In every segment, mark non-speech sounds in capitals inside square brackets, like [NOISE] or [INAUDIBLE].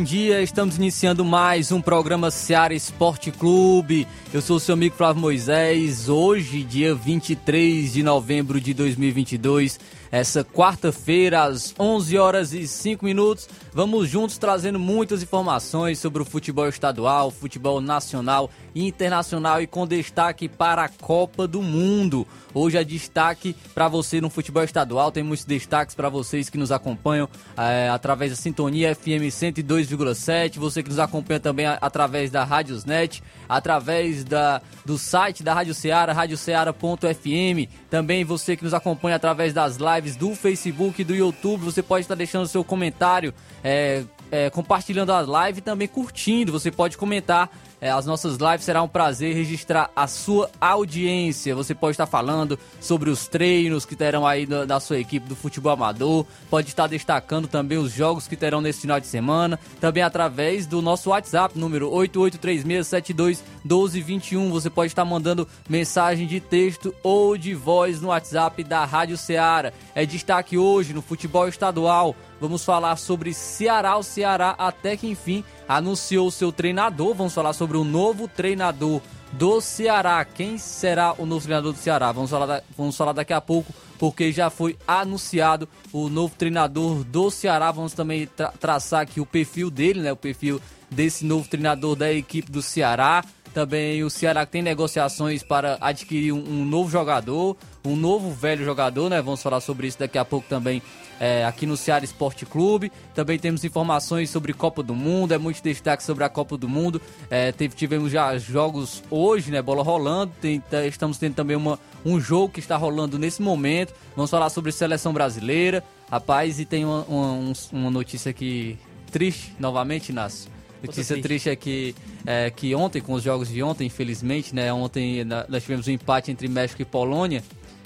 Bom dia. Estamos iniciando mais um programa Seara Esporte Clube. Eu sou o seu amigo Flávio Moisés. Hoje, dia 23 de novembro de 2022, essa quarta-feira, às 11 horas e 5 minutos, vamos juntos trazendo muitas informações sobre o futebol estadual, futebol nacional internacional e com destaque para a Copa do Mundo. Hoje é destaque para você no futebol estadual, tem muitos destaques para vocês que nos acompanham é, através da Sintonia FM 102,7, você que nos acompanha também através da Rádiosnet, através da, do site da Rádio Ceará, radioceara.fm, também você que nos acompanha através das lives do Facebook e do YouTube, você pode estar deixando seu comentário, é, é, compartilhando a live e também curtindo, você pode comentar é, as nossas lives será um prazer registrar a sua audiência. Você pode estar falando sobre os treinos que terão aí da, sua equipe do futebol amador, pode estar destacando também os jogos que terão nesse final de semana, também através do nosso WhatsApp, número 8836721221. Você pode estar mandando mensagem de texto ou de voz no WhatsApp da Rádio Ceará. É destaque hoje no futebol estadual. Vamos falar sobre Ceará. O Ceará, até que enfim, anunciou seu treinador. Vamos falar sobre o novo treinador do Ceará. Quem será o novo treinador do Ceará? Vamos falar, da, vamos falar daqui a pouco, porque já foi anunciado o novo treinador do Ceará. Vamos também tra traçar aqui o perfil dele, né? O perfil desse novo treinador da equipe do Ceará. Também o Ceará tem negociações para adquirir um, um novo jogador, um novo velho jogador, né? Vamos falar sobre isso daqui a pouco também é, aqui no Ceará Esporte Clube. Também temos informações sobre Copa do Mundo, é muito destaque sobre a Copa do Mundo. É, teve, tivemos já jogos hoje, né? Bola rolando. Tem, tá, estamos tendo também uma, um jogo que está rolando nesse momento. Vamos falar sobre seleção brasileira. Rapaz, e tem uma, uma, uma notícia aqui triste novamente, Inácio. Notícia triste é que, é que ontem, com os jogos de ontem, infelizmente, né? Ontem nós tivemos um empate entre México e Polônia.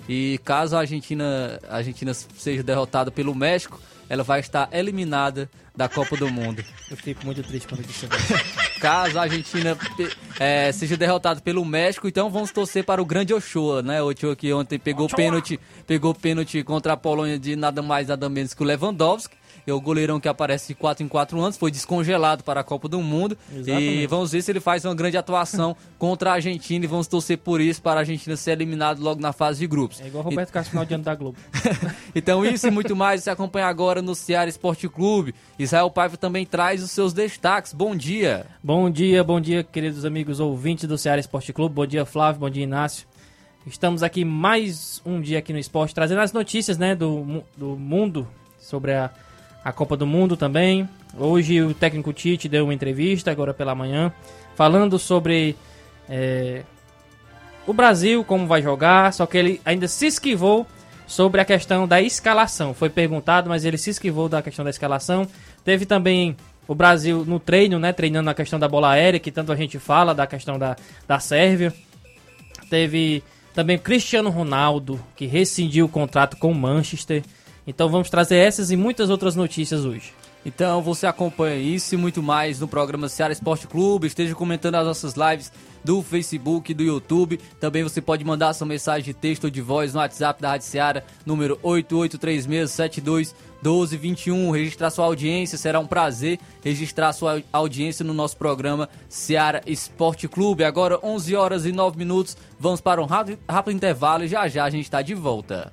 E caso a Argentina, a Argentina seja derrotada pelo México, ela vai estar eliminada da Copa do Mundo. Eu fico muito triste quando isso [LAUGHS] Caso a Argentina é, seja derrotada pelo México, então vamos torcer para o grande Ochoa, né? O Ochoa que ontem pegou pênalti, pegou pênalti contra a Polônia de nada mais nada menos que o Lewandowski é o goleirão que aparece de 4 em 4 anos, foi descongelado para a Copa do Mundo. Exatamente. E vamos ver se ele faz uma grande atuação [LAUGHS] contra a Argentina e vamos torcer por isso para a Argentina ser eliminado logo na fase de grupos. É igual o Roberto e... Castro final de ano da Globo. [LAUGHS] então isso e muito mais você acompanha agora no Ceará Esporte Clube. Israel Paiva também traz os seus destaques. Bom dia. Bom dia, bom dia, queridos amigos ouvintes do Ceará Esporte Clube. Bom dia, Flávio. Bom dia, Inácio. Estamos aqui mais um dia aqui no esporte, trazendo as notícias né, do, do mundo sobre a a Copa do Mundo também. Hoje o técnico Tite deu uma entrevista, agora pela manhã, falando sobre é, o Brasil, como vai jogar, só que ele ainda se esquivou sobre a questão da escalação. Foi perguntado, mas ele se esquivou da questão da escalação. Teve também o Brasil no treino, né, treinando a questão da bola aérea, que tanto a gente fala, da questão da, da Sérvia. Teve também Cristiano Ronaldo, que rescindiu o contrato com o Manchester. Então vamos trazer essas e muitas outras notícias hoje. Então você acompanha isso e muito mais no programa Ceará Esporte Clube. Esteja comentando as nossas lives do Facebook do YouTube. Também você pode mandar sua mensagem de texto ou de voz no WhatsApp da Rádio Ceará, número 8836721221. Registrar sua audiência, será um prazer registrar sua audiência no nosso programa Ceará Esporte Clube. Agora 11 horas e 9 minutos. Vamos para um rápido, rápido intervalo e já já a gente está de volta.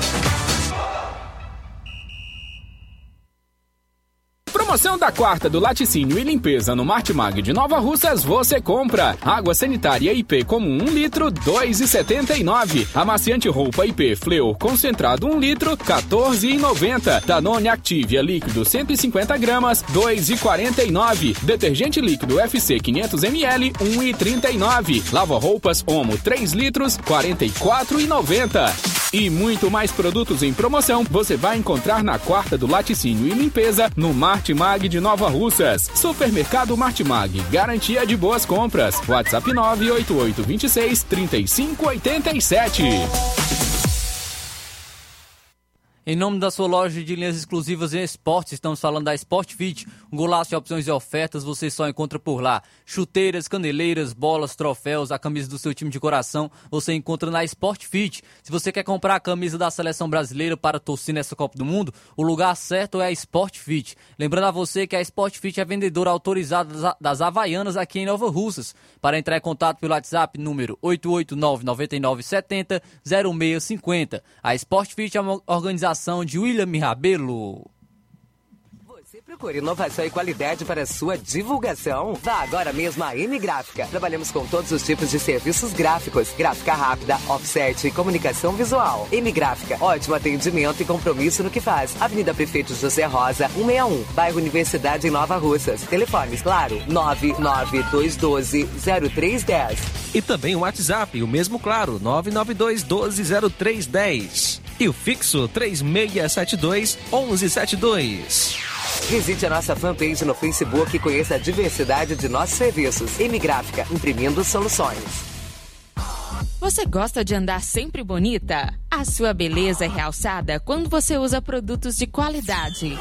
Promoção da quarta do laticínio e limpeza no Martimag de Nova Russas você compra. Água sanitária IP comum 1 litro, 2,79. Amaciante roupa IP Fleur concentrado 1 litro, 14,90. Danone Activia líquido 150 gramas, 2,49. Detergente líquido FC 500 ml, 1,39. Lava roupas Omo 3 litros, 44,90. E muito mais produtos em promoção você vai encontrar na quarta do laticínio e limpeza no Martimag Martimag de Nova Russas. Supermercado Martimag, garantia de boas compras. WhatsApp 988 26 3587. Em nome da sua loja de linhas exclusivas em esportes, estamos falando da Sport Fit. Um golaço de opções e ofertas você só encontra por lá. Chuteiras, caneleiras, bolas, troféus, a camisa do seu time de coração você encontra na Sport Fit. Se você quer comprar a camisa da seleção brasileira para torcer nessa Copa do Mundo, o lugar certo é a Sport Fit. Lembrando a você que a Sport Fit é vendedora autorizada das Havaianas aqui em Nova Russas. Para entrar em contato pelo WhatsApp, número 889 9970 0650. A Sport Fit é uma organização de William Rabelo. Você procura inovação e qualidade para sua divulgação? Vá agora mesmo à M Gráfica. Trabalhamos com todos os tipos de serviços gráficos, gráfica rápida, offset e comunicação visual. M Gráfica, ótimo atendimento e compromisso no que faz. Avenida Prefeito José Rosa, 161, bairro Universidade em Nova Russas. Telefones, claro, 992120310. E também o WhatsApp, o mesmo claro, 992120310. E o fixo 3672 1172. Visite a nossa fanpage no Facebook e conheça a diversidade de nossos serviços. M Gráfica, imprimindo soluções. Você gosta de andar sempre bonita? A sua beleza é realçada quando você usa produtos de qualidade.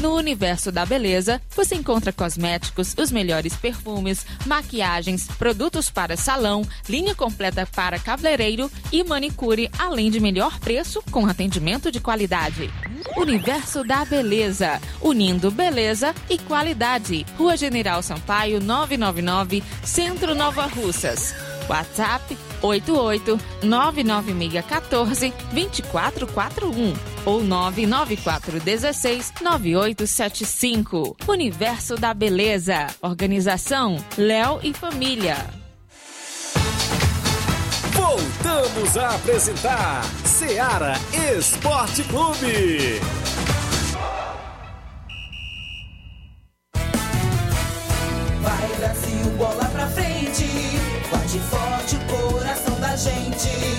No universo da beleza, você encontra cosméticos, os melhores perfumes, maquiagens, produtos para salão, linha completa para cabeleireiro e manicure, além de melhor preço com atendimento de qualidade. Universo da Beleza, unindo beleza e qualidade. Rua General Sampaio, 999, Centro Nova Russas. WhatsApp 88 99614 2441 ou 99416 9875. Universo da Beleza. Organização Léo e Família. Voltamos a apresentar Seara Esporte Clube. 20 gente.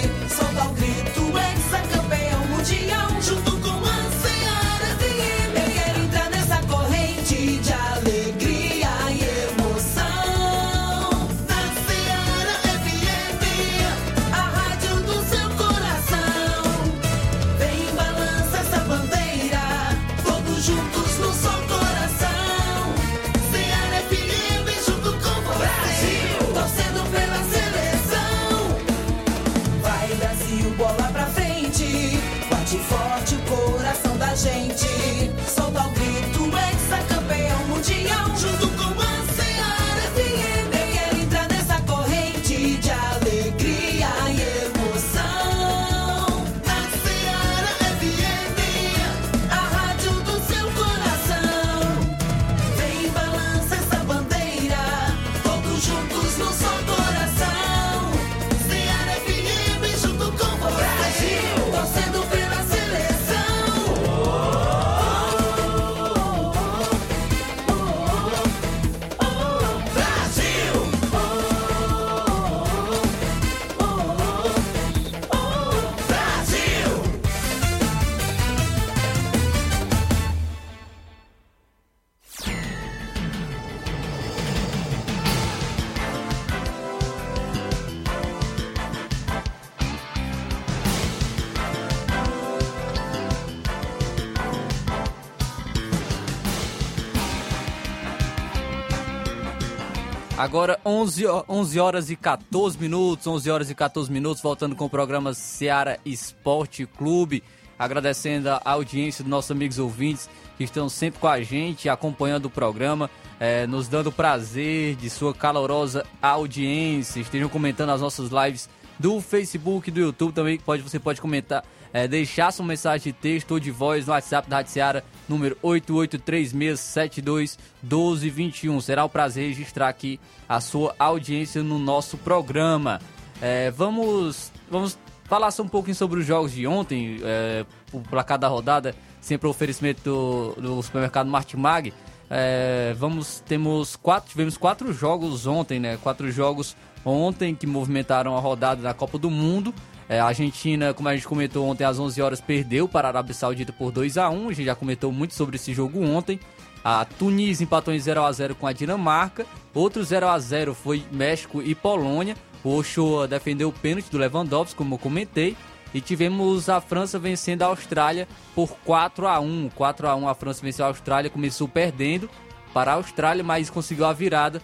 Agora 11, ho- 11 horas e 14 minutos, 11 horas e 14 minutos, voltando com o programa Seara Esporte Clube. Agradecendo a audiência dos nossos amigos ouvintes que estão sempre com a gente, acompanhando o programa. é, nos dando prazer de sua calorosa audiência. Estejam comentando as nossas lives do Facebook, do YouTube também. Pode, você pode comentar, é, deixar sua mensagem de texto ou de voz no WhatsApp da Rádio Seara, número 8836721221. Será um prazer registrar aqui a sua audiência no nosso programa. É, vamos, vamos falar um pouquinho sobre os jogos de ontem, é, o placar da rodada, sempre o oferecimento do, do supermercado Martimag. É, vamos, temos quatro, tivemos quatro jogos ontem, né? Quatro jogos ontem que movimentaram a rodada da Copa do Mundo. É, a Argentina, como a gente comentou ontem, às 11 horas perdeu para a Arábia Saudita por 2 a 1 A gente já comentou muito sobre esse jogo ontem. A Tunísia empatou em 0 a 0 com a Dinamarca. Outro 0 a 0 foi México e Polônia. O Ochoa defendeu o pênalti do Lewandowski, como eu comentei. E tivemos a França vencendo a Austrália por 4 a 1 4 a 1 a França venceu a Austrália, começou perdendo para a Austrália, mas conseguiu a virada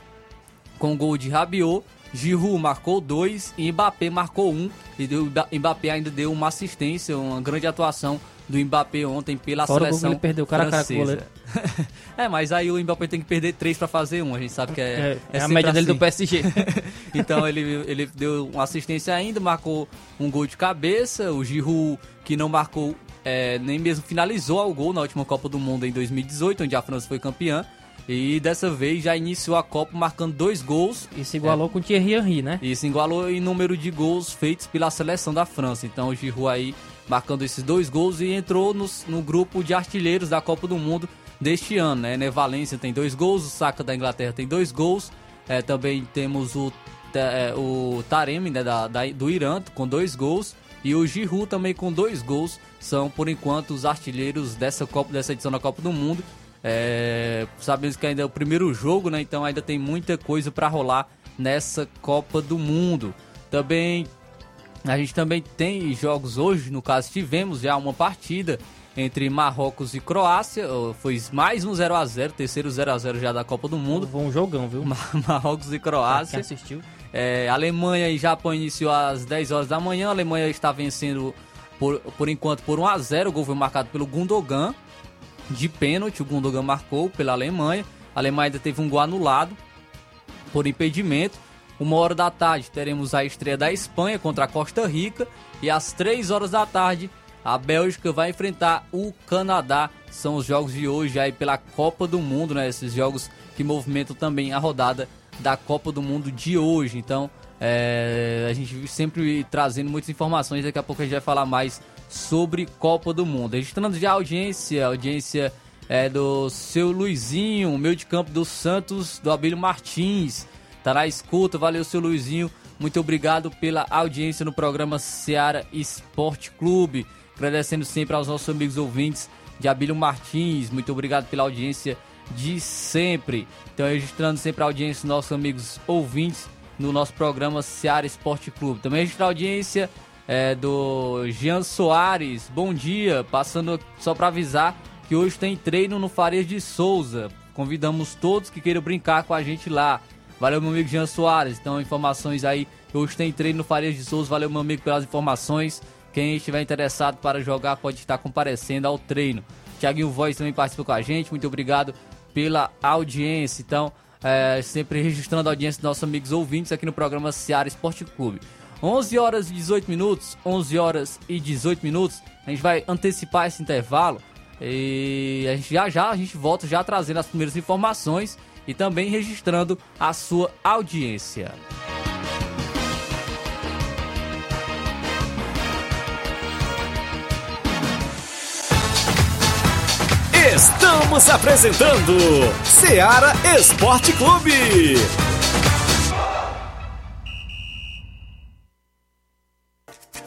com o gol de Rabiot. Giroud marcou dois e Mbappé marcou um. E o Mbappé ainda deu uma assistência, uma grande atuação do Mbappé ontem pela Fora seleção ele perdeu cara a cara com francesa. [LAUGHS] é, mas aí o Mbappé tem que perder três para fazer um. A gente sabe que é, É, é a sempre média dele assim. do PSG. [LAUGHS] então ele, ele deu uma assistência ainda, marcou um gol de cabeça. O Giroud, que não marcou, é, nem mesmo finalizou o gol na última Copa do Mundo em 2018, onde a França foi campeã. E dessa vez já iniciou a Copa marcando dois gols. E se igualou com o Thierry Henry, né? E se igualou em número de gols feitos pela seleção da França. Então o Giroud aí marcando esses dois gols e entrou no, no grupo de artilheiros da Copa do Mundo deste ano. Né? Né, Valência tem dois gols, o Saka da Inglaterra tem dois gols. É, também temos o, é, o Taremi né, da, da- do Irã com dois gols. E o Giroud também com dois gols. São, por enquanto, os artilheiros dessa, Copa, dessa edição da Copa do Mundo. É, sabemos que ainda é o primeiro jogo, né? Então ainda tem muita coisa para rolar nessa Copa do Mundo. Também a gente também tem jogos hoje, no caso tivemos já uma partida entre Marrocos e Croácia, foi mais um 0 a 0, terceiro 0 a 0 já da Copa do Mundo. Foi um jogão, viu? [LAUGHS] Marrocos e Quem Croácia. assistiu? É, Alemanha e Japão iniciou às 10 horas da manhã. A Alemanha está vencendo por, por enquanto por 1 a 0. O gol foi marcado pelo Gundogan de pênalti. O Gundogan marcou pela Alemanha. A Alemanha ainda teve um gol anulado por impedimento. Uma hora da tarde teremos a estreia da Espanha contra a Costa Rica. E às 3 horas da tarde a Bélgica vai enfrentar o Canadá. São os jogos de hoje aí pela Copa do Mundo, né? Esses jogos que movimentam também a rodada da Copa do Mundo de hoje. Então, é, a gente sempre trazendo muitas informações. Daqui a pouco a gente vai falar mais sobre Copa do Mundo. Registrando já a audiência, a audiência é do seu Luizinho, meio de campo do Santos, do Abílio Martins. Tá na escuta, valeu seu Luizinho. Muito obrigado pela audiência no programa Seara Esporte Clube. Agradecendo sempre aos nossos amigos ouvintes de Abílio Martins. Muito obrigado pela audiência de sempre. Então, registrando sempre a audiência dos nossos amigos ouvintes no nosso programa Seara Esporte Clube. Também registrar a audiência é, do Jean Soares. Bom dia, passando só para avisar que hoje tem treino no Farias de Souza. Convidamos todos que queiram brincar com a gente lá. Valeu, meu amigo Jean Soares. Então, informações aí. Hoje tem treino no Farias de Souza. Valeu, meu amigo, pelas informações. Quem estiver interessado para jogar pode estar comparecendo ao treino. Tiaguinho Voz também participa com a gente. Muito obrigado pela audiência. Então, é, sempre registrando a audiência dos nossos amigos ouvintes aqui no programa Seara Esporte Clube. 11 horas e 18 minutos, 11 horas e 18 minutos. A gente vai antecipar esse intervalo e a gente já já a gente volta já trazendo as primeiras informações e também registrando a sua audiência. Estamos apresentando Seara Esporte Clube.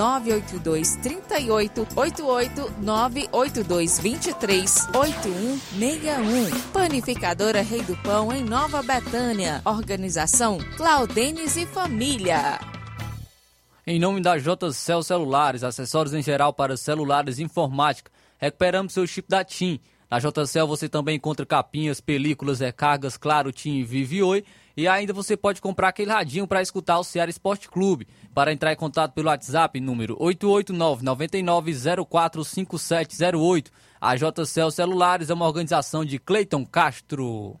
982 38 88 982 23 8161. Panificadora Rei do Pão em Nova Betânia. Organização Claudenes e Família. Em nome da JCL Celulares, acessórios em geral para celulares e informática, recuperamos seu chip da TIM. Na JCL você também encontra capinhas, películas, recargas, claro, TIM, Vive e Oi. E ainda você pode comprar aquele radinho para escutar o Ceará Esporte Clube. Para entrar em contato pelo WhatsApp, número 889-99045708. A JCL Celulares é uma organização de Cleiton Castro.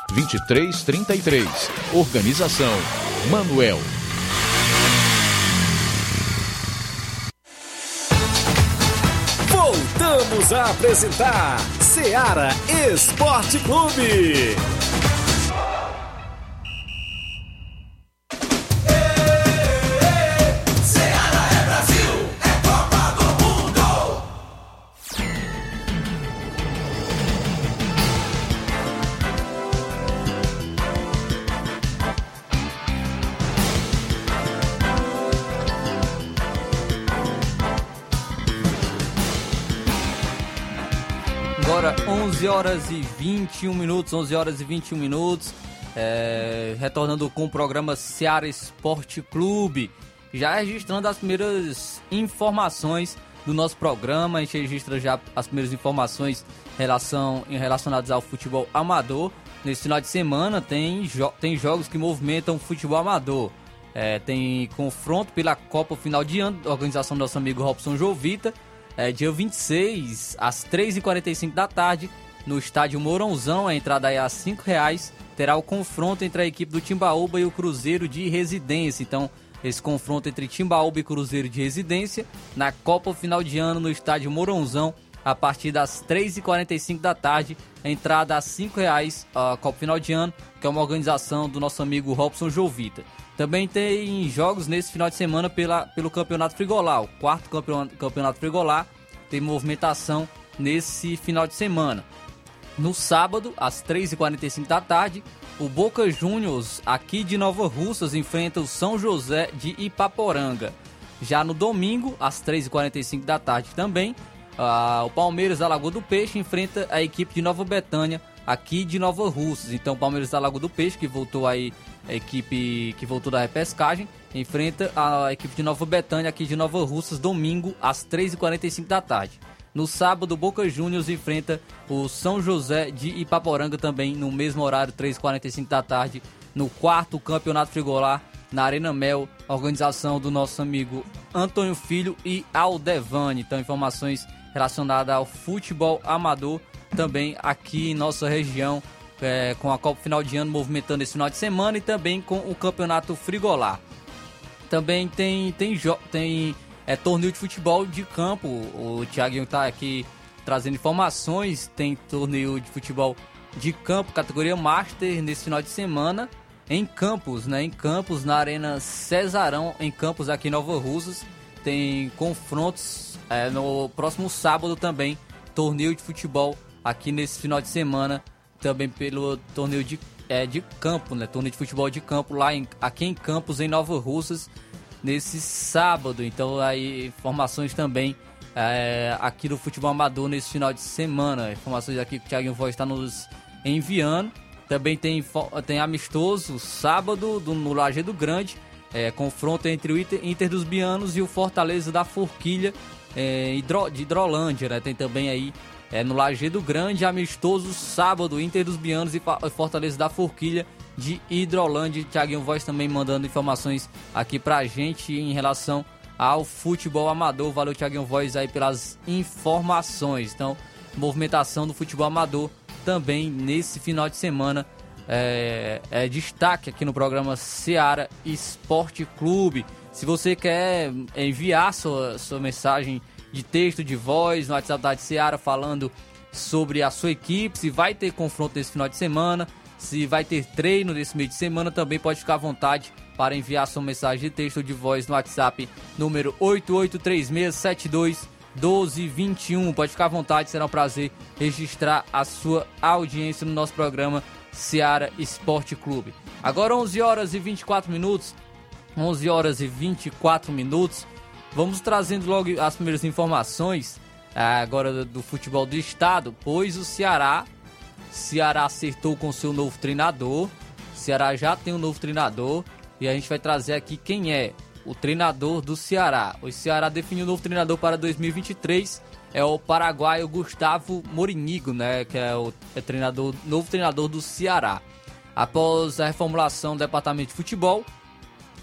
2333. Organização Manuel. Voltamos a apresentar Seara Esporte Clube. Horas e 21 minutos, 11 horas e 21 minutos, é, retornando com o programa Seara Esporte Clube, já registrando as primeiras informações do nosso programa, a gente registra já as primeiras informações relação, relacionadas ao futebol amador. Nesse final de semana tem, jo tem jogos que movimentam o futebol amador. É, tem confronto pela Copa Final de Ano, organização do nosso amigo Robson Jovita, é, dia 26, às 3h45 da tarde, no estádio Mourãozão, a entrada é a 5 reais, terá o confronto entre a equipe do Timbaúba e o Cruzeiro de Residência. Então, esse confronto entre Timbaúba e Cruzeiro de Residência, na Copa Final de Ano, no estádio Mourãozão, a partir das 3h45 da tarde, a entrada a 5 reais, a Copa Final de Ano, que é uma organização do nosso amigo Robson Jovita. Também tem jogos nesse final de semana pela, pelo Campeonato Frigolar. O quarto campeonato, campeonato Frigolar tem movimentação nesse final de semana. No sábado, às 3h45 da tarde, o Boca Juniors, aqui de Nova Russas, enfrenta o São José de Ipaporanga. Já no domingo, às 3h45 da tarde também, ah, o Palmeiras da Lagoa do Peixe enfrenta a equipe de Nova Betânia, aqui de Nova Russas. Então, o Palmeiras da Lagoa do Peixe, que voltou aí, a equipe que voltou da repescagem, enfrenta a equipe de Nova Betânia, aqui de Nova Russas, domingo, às 3h45 da tarde. No sábado, Boca Juniors enfrenta o São José de Ipaporanga também no mesmo horário, 3h45 da tarde, no quarto Campeonato Frigolar, na Arena Mel, organização do nosso amigo Antônio Filho e Aldevani. Então, informações relacionadas ao futebol amador também aqui em nossa região, é, com a Copa Final de Ano movimentando esse final de semana e também com o Campeonato Frigolar. Também tem, tem, tem é, torneio de futebol de campo. O Thiaguinho tá aqui trazendo informações. Tem torneio de futebol de campo, categoria Master, nesse final de semana. Em Campos, né? Em Campos, na Arena Cesarão, em Campos, aqui em Nova Russas. Tem confrontos é, no próximo sábado também. Torneio de futebol aqui nesse final de semana. Também pelo torneio de, é, de campo, né? Torneio de futebol de campo lá em, aqui em Campos, em Nova Russas nesse sábado. Então aí informações também é, aqui do futebol amador nesse final de semana. Informações aqui que o Thiago Voz está nos enviando. Também tem, tem amistoso sábado do, no Lajeado Grande. É, confronto entre o Inter, Inter dos Bianos e o Fortaleza da Forquilha é, de Hidrolândia. Né? Tem também aí é, no Lajeado Grande, amistoso sábado, Inter dos Bianos e Fortaleza da Forquilha de Hidrolândia. Thiaguinho Voz também mandando informações aqui pra gente em relação ao futebol amador. Valeu, Thiaguinho Voz, aí pelas informações. Então, movimentação do futebol amador também nesse final de semana. É, é destaque aqui no programa Seara Esporte Clube. Se você quer enviar sua, sua mensagem de texto, de voz no WhatsApp da Seara falando sobre a sua equipe, se vai ter confronto nesse final de semana, se vai ter treino nesse meio de semana, também pode ficar à vontade para enviar sua mensagem de texto ou de voz no WhatsApp número 883672 1221. Pode ficar à vontade, será um prazer registrar a sua audiência no nosso programa Seara Esporte Clube. Agora 11 horas e 24 minutos. 11 horas e 24 minutos. Vamos trazendo logo as primeiras informações ah, agora do- futebol do estado, pois o Ceará Ceará acertou com seu novo treinador. Ceará já tem um novo treinador e a gente vai trazer aqui quem é o treinador do Ceará. O Ceará definiu o novo treinador para 2023. É o paraguaio Gustavo Morinigo, né, que é o é treinador, novo treinador do Ceará. Após a reformulação do departamento de futebol,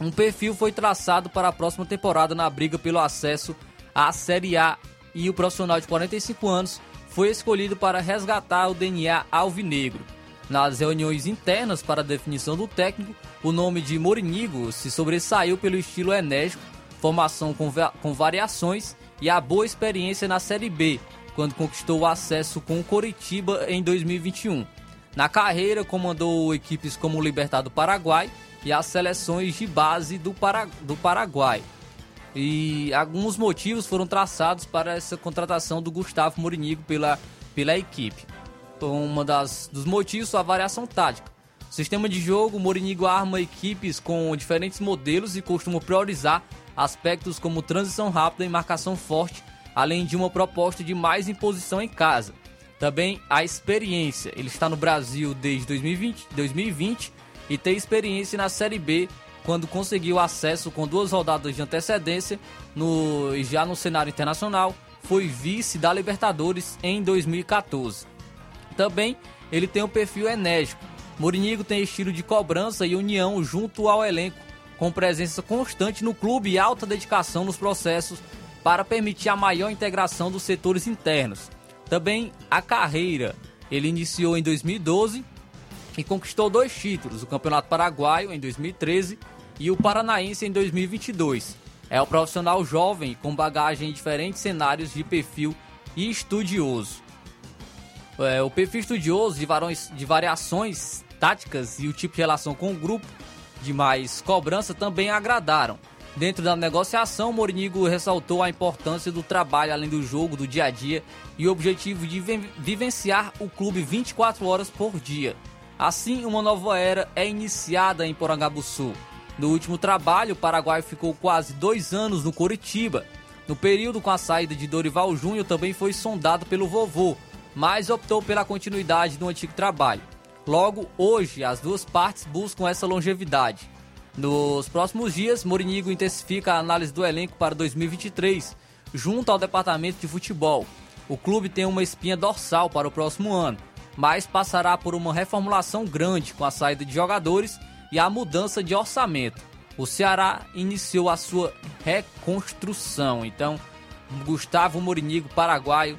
um perfil foi traçado para a próxima temporada na briga pelo acesso à Série A e o profissional de 45 anos foi escolhido para resgatar o DNA alvinegro. Nas reuniões internas para a definição do técnico, o nome de Morinigo se sobressaiu pelo estilo enérgico, formação com, com variações e a boa experiência na Série B, quando conquistou o acesso com o Coritiba em 2021. Na carreira, comandou equipes como o Libertad do Paraguai e as seleções de base do, Para- do Paraguai. E alguns motivos foram traçados para essa contratação do Gustavo Morinigo pela, pela equipe. Então, uma das dos motivos foi a variação tática. O sistema de jogo, Morinigo arma equipes com diferentes modelos e costuma priorizar aspectos como transição rápida e marcação forte, além de uma proposta de mais imposição em casa. Também a experiência. Ele está no Brasil desde 2020, 2020 e tem experiência na Série B quando conseguiu acesso com duas rodadas de antecedência no já no cenário internacional, foi vice da Libertadores em 2014. Também ele tem um perfil enérgico. Morinigo tem estilo de cobrança e união junto ao elenco, com presença constante no clube e alta dedicação nos processos para permitir a maior integração dos setores internos. Também a carreira. Ele iniciou em 2012 e conquistou dois títulos, o Campeonato Paraguaio em 2013 e o Paranaense em 2022. É o profissional jovem com bagagem em diferentes cenários de perfil e estudioso. É, o perfil estudioso de, varões, de variações táticas e o tipo de relação com o grupo de mais cobrança também agradaram. Dentro da negociação, Morinigo ressaltou a importância do trabalho além do jogo, do dia a dia e o objetivo de vi- vivenciar o clube 24 horas por dia. Assim, uma nova era é iniciada em Porangabuçu. No último trabalho, o Paraguai ficou quase dois anos no Coritiba. No período com a saída de Dorival Júnior, também foi sondado pelo vovô, mas optou pela continuidade do antigo trabalho. Logo, hoje, as duas partes buscam essa longevidade. Nos próximos dias, Morinigo intensifica a análise do elenco para 2023, junto ao departamento de futebol. O clube tem uma espinha dorsal para o próximo ano, mas passará por uma reformulação grande com a saída de jogadores e a mudança de orçamento. O Ceará iniciou a sua reconstrução. Então, Gustavo Morinigo, paraguaio,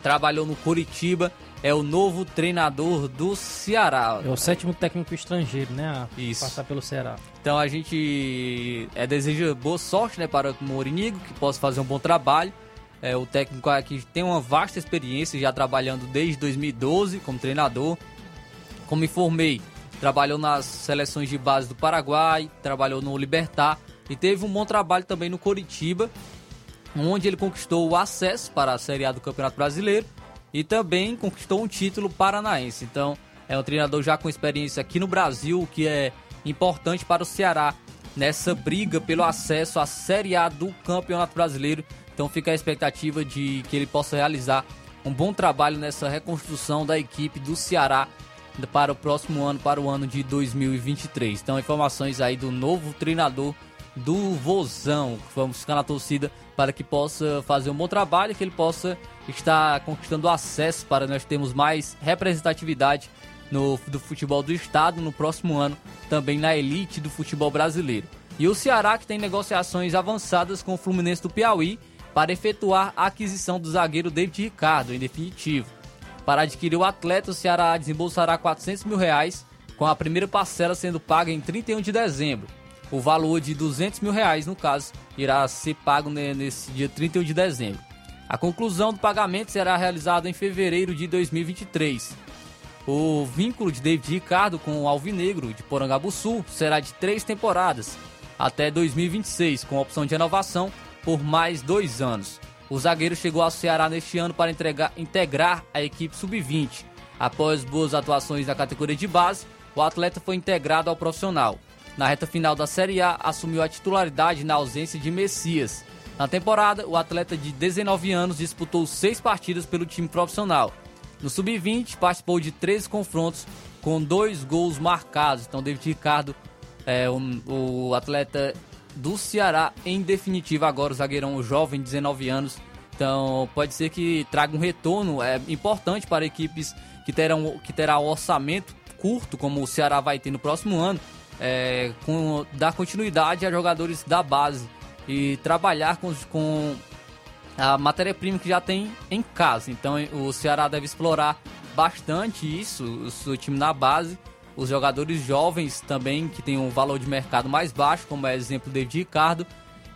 trabalhou no Curitiba, é o novo treinador do Ceará. É o sétimo técnico estrangeiro, né? A Isso. passar pelo Ceará. Então a gente é, deseja boa sorte né, para o Morinigo, que possa fazer um bom trabalho. É, o técnico aqui tem uma vasta experiência, já trabalhando desde 2012 como treinador. Como informei, trabalhou nas seleções de base do Paraguai, trabalhou no Libertar e teve um bom trabalho também no Coritiba, onde ele conquistou o acesso para a Série A do Campeonato Brasileiro e também conquistou um título paranaense. Então, é um treinador já com experiência aqui no Brasil, o que é importante para o Ceará nessa briga pelo acesso à Série A do Campeonato Brasileiro. Então, fica a expectativa de que ele possa realizar um bom trabalho nessa reconstrução da equipe do Ceará para o próximo ano, para o ano de 2023. Então, informações aí do novo treinador do Vozão. Vamos ficar na torcida para que possa fazer um bom trabalho, que ele possa estar conquistando acesso para nós termos mais representatividade no, do futebol do estado no próximo ano, também na elite do futebol brasileiro. E o Ceará que tem negociações avançadas com o Fluminense do Piauí para efetuar a aquisição do zagueiro David Ricardo, em definitivo. Para adquirir o atleta, o Ceará desembolsará 400 mil reais, com a primeira parcela sendo paga em 31 de dezembro. O valor de 200 mil reais, no caso, irá ser pago ne- nesse dia 31 de dezembro. A conclusão do pagamento será realizada em fevereiro de 2023. O vínculo de David Ricardo com o Alvinegro de Porangabuçu será de três temporadas, até 2026, com opção de renovação por mais dois anos. O zagueiro chegou ao Ceará neste ano para entregar- integrar a equipe sub-20. Após boas atuações na categoria de base, o atleta foi integrado ao profissional. Na reta final da Série A, assumiu a titularidade na ausência de Messias. Na temporada, o atleta de 19 anos disputou seis partidas pelo time profissional. No Sub-20, participou de 13 confrontos com dois gols marcados. Então, David Ricardo é o, o atleta do Ceará, em definitiva, agora o zagueirão jovem, 19 anos. Então, pode ser que traga um retorno é, importante para equipes que terão que terá orçamento curto, como o Ceará vai ter no próximo ano, é, com, dar continuidade a jogadores da base e trabalhar com, com a matéria-prima que já tem em casa. Então o Ceará deve explorar bastante isso, o seu time na base, os jogadores jovens também que tem um valor de mercado mais baixo, como é exemplo David Ricardo,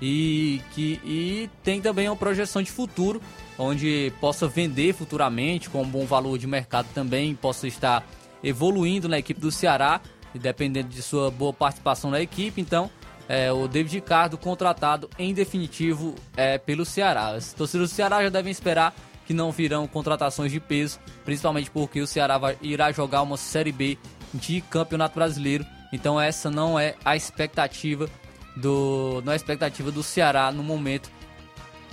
e que e tem também uma projeção de futuro, onde possa vender futuramente com um bom valor de mercado também, possa estar evoluindo na equipe do Ceará, e dependendo de sua boa participação na equipe, então é, o David Ricardo contratado em definitivo é, pelo Ceará. Os torcedores do Ceará já devem esperar que não virão contratações de peso, principalmente porque o Ceará vai, irá jogar uma Série B de Campeonato Brasileiro. Então essa não é a expectativa do, não é a expectativa do Ceará no momento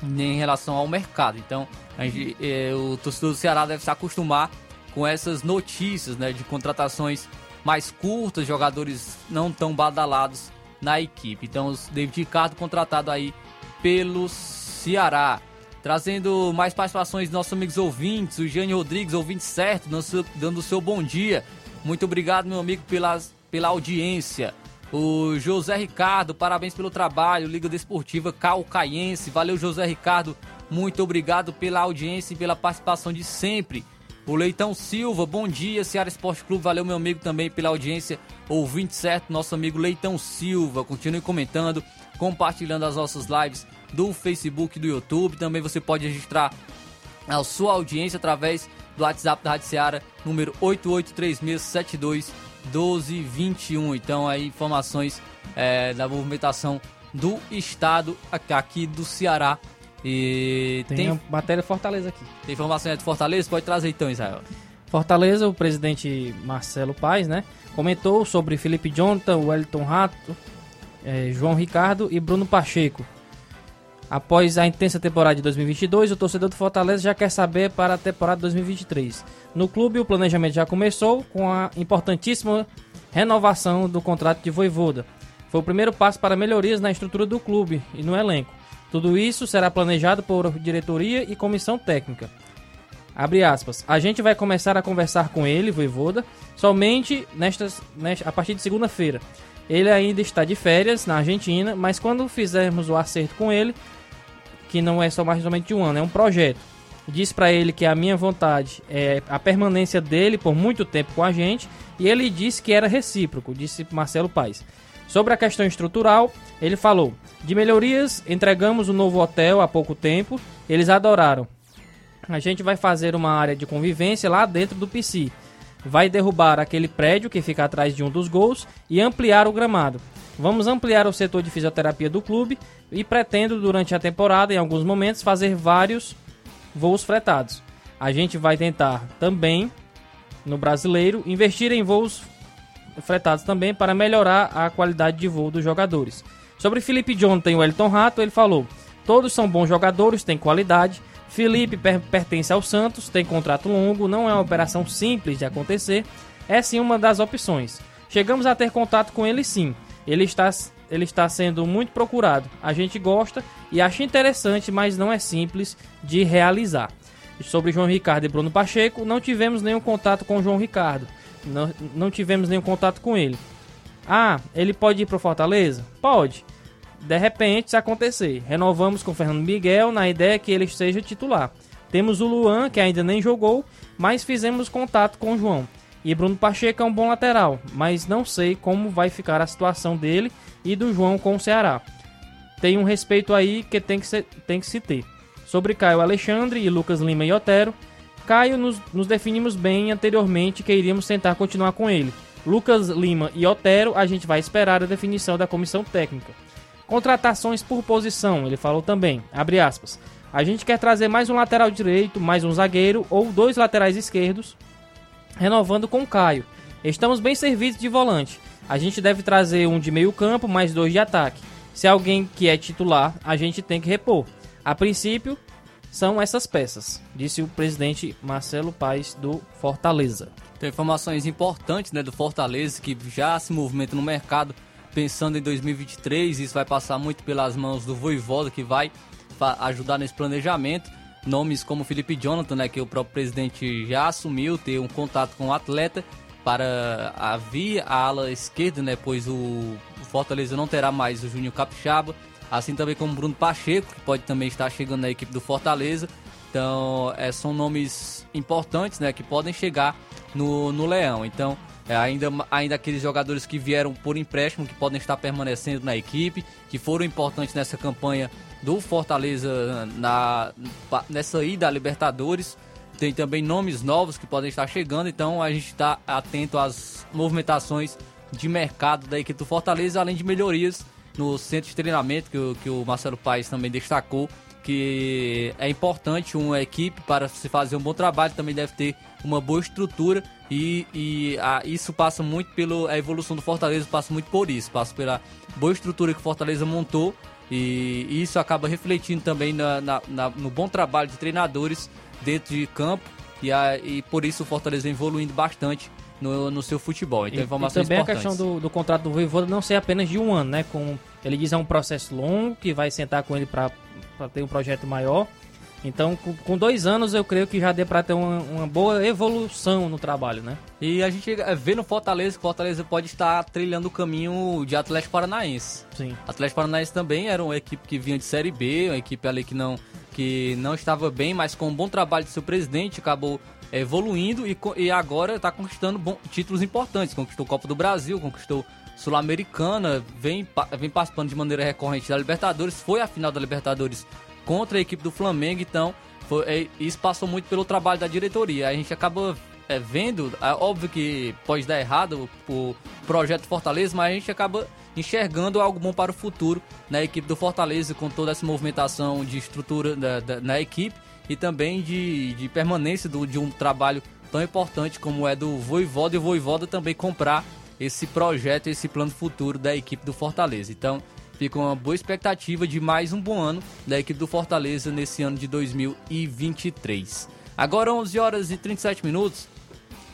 em relação ao mercado. Então gente, é, o torcedor do Ceará deve se acostumar com essas notícias né, de contratações mais curtas, jogadores não tão badalados na equipe. Então, o David Ricardo contratado aí pelo Ceará. Trazendo mais participações dos nossos amigos ouvintes, o Jânio Rodrigues, ouvinte certo, dando o seu bom dia. Muito obrigado, meu amigo, pelas, pela audiência. O José Ricardo, parabéns pelo trabalho. Liga Desportiva Calcaiense. Valeu, José Ricardo. Muito obrigado pela audiência e pela participação de sempre. O Leitão Silva, bom dia, Ceará Esporte Clube. Valeu, meu amigo, também pela audiência. Ouvinte certo, nosso amigo Leitão Silva. Continue comentando, compartilhando as nossas lives do Facebook e do YouTube. Também você pode registrar a sua audiência através do WhatsApp da Rádio Seara, número 8836721221. Então, aí, informações é, da movimentação do estado aqui- do Ceará. E Tem, tem, matéria Fortaleza aqui. tem informação aí de Fortaleza? Pode trazer então, Israel. Fortaleza, o presidente Marcelo Paes, né, comentou sobre Felipe Jonathan, Wellington Rato, eh, João Ricardo e Bruno Pacheco. Após a intensa temporada de 2022, o torcedor do Fortaleza já quer saber para a temporada 2023. No clube, o planejamento já começou com a importantíssima renovação do contrato de Voivoda. Foi o primeiro passo para melhorias na estrutura do clube e no elenco. Tudo isso será planejado por diretoria e comissão técnica. Abre aspas. A gente vai começar a conversar com ele, Voivoda, somente nestas, nesta, a partir de segunda-feira. Ele ainda está de férias na Argentina, mas quando fizermos o acerto com ele, que não é só mais somente um ano, é um projeto. Diz pra ele que a minha vontade é a permanência dele por muito tempo com a gente, e ele disse que era recíproco, disse Marcelo Paes. Sobre a questão estrutural, ele falou: de melhorias, entregamos o novo hotel há pouco tempo, eles adoraram. A gente vai fazer uma área de convivência lá dentro do PC. Vai derrubar aquele prédio que fica atrás de um dos gols e ampliar o gramado. Vamos ampliar o setor de fisioterapia do clube e pretendo durante a temporada, em alguns momentos, fazer vários voos fretados. A gente vai tentar também no brasileiro investir em voos fretados também para melhorar a qualidade de voo dos jogadores. Sobre Felipe Jonathan e Wellington Rato, ele falou: todos são bons jogadores, têm qualidade. Felipe per pertence ao Santos, tem contrato longo, não é uma operação simples de acontecer, é sim uma das opções. Chegamos a ter contato com ele sim. Ele está, ele está sendo muito procurado. A gente gosta e acha interessante, mas não é simples de realizar. Sobre João Ricardo e Bruno Pacheco, não tivemos nenhum contato com João Ricardo. Não, não tivemos nenhum contato com ele. Ah, ele pode ir para Fortaleza? Pode. De repente, se acontecer. Renovamos com Fernando Miguel na ideia que ele seja titular. Temos o Luan, que ainda nem jogou, mas fizemos contato com o João. E Bruno Pacheco é um bom lateral, mas não sei como vai ficar a situação dele e do João com o Ceará. Tem um respeito aí que tem que, ser, tem que se ter. Sobre Caio Alexandre e Lucas Lima e Otero, Caio nos, nos definimos bem anteriormente que iríamos tentar continuar com ele. Lucas Lima e Otero, a gente vai esperar a definição da comissão técnica. Contratações por posição, ele falou também, abre aspas. A gente quer trazer mais um lateral direito, mais um zagueiro ou dois laterais esquerdos, renovando com o Caio. Estamos bem servidos de volante. A gente deve trazer um de meio campo, mais dois de ataque. Se alguém que é titular, a gente tem que repor. A princípio, são essas peças, disse o presidente Marcelo Paes do Fortaleza. Tem informações importantes né, do Fortaleza que já se movimenta no mercado pensando em 2023. Isso vai passar muito pelas mãos do Voivoda que vai ajudar nesse planejamento. Nomes como Felipe Jonathan, né, que o próprio presidente já assumiu ter um contato com o atleta para a via a ala esquerda, né, pois o, Fortaleza não terá mais o Júnior Capixaba, assim também como Bruno Pacheco, que pode também estar chegando na equipe do Fortaleza. Então, é, são nomes importantes, né, que podem chegar no, no Leão. Então, é, ainda, ainda aqueles jogadores que vieram por empréstimo, que podem estar permanecendo na equipe, que foram importantes nessa campanha do Fortaleza na, nessa ida à Libertadores. Tem também nomes novos que podem estar chegando, então a gente está atento às movimentações de mercado da equipe do Fortaleza, além de melhorias no centro de treinamento, que, o- que o Marcelo Paes também destacou, que é importante uma equipe para se fazer um bom trabalho, também deve ter uma boa estrutura e, e a- isso passa muito pela evolução do Fortaleza, passa muito por isso, passa pela boa estrutura que o Fortaleza montou e isso acaba refletindo também na, na- na- no bom trabalho de treinadores dentro de campo e, a- e por isso o Fortaleza evoluindo bastante no, no seu futebol. Então, E- informações e também importantes. a questão do, do contrato do Voivoda não ser apenas de um ano, né? Com, ele diz é um processo longo que vai sentar com ele para ter um projeto maior. Então, com, dois anos, eu creio que já dê para ter uma, uma boa evolução no trabalho, né? E a gente vê no Fortaleza que o Fortaleza pode estar trilhando o caminho de Atlético Paranaense. Sim. Atlético Paranaense também era uma equipe que vinha de Série B, uma equipe ali que não, que não estava bem, mas com um bom trabalho de seu presidente, acabou evoluindo e, e agora está conquistando bom- títulos importantes. Conquistou Copa do Brasil, conquistou Sul-Americana, vem, vem participando de maneira recorrente da Libertadores, foi à final da Libertadores contra a equipe do Flamengo, então foi- é, isso passou muito pelo trabalho da diretoria. A gente acaba é, vendo, é óbvio que pode dar errado o, o projeto Fortaleza, mas a gente acaba enxergando algo bom para o futuro na equipe do Fortaleza, com toda essa movimentação de estrutura da- da- na equipe e também de, de permanência do- de um trabalho tão importante como é do Voivoda e o Voivoda também comprar esse projeto, esse plano futuro da equipe do Fortaleza. Então, fica uma boa expectativa de mais um bom ano da equipe do Fortaleza nesse ano de 2023. Agora 11 horas e 37 minutos.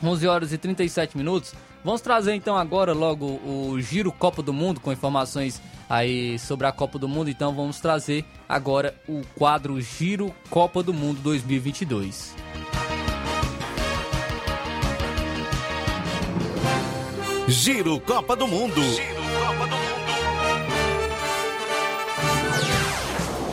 11 horas e 37 minutos. Vamos trazer então agora logo o Giro Copa do Mundo com informações aí sobre a Copa do Mundo. Então vamos trazer agora o quadro Giro Copa do Mundo 2022. Giro Copa do Mundo.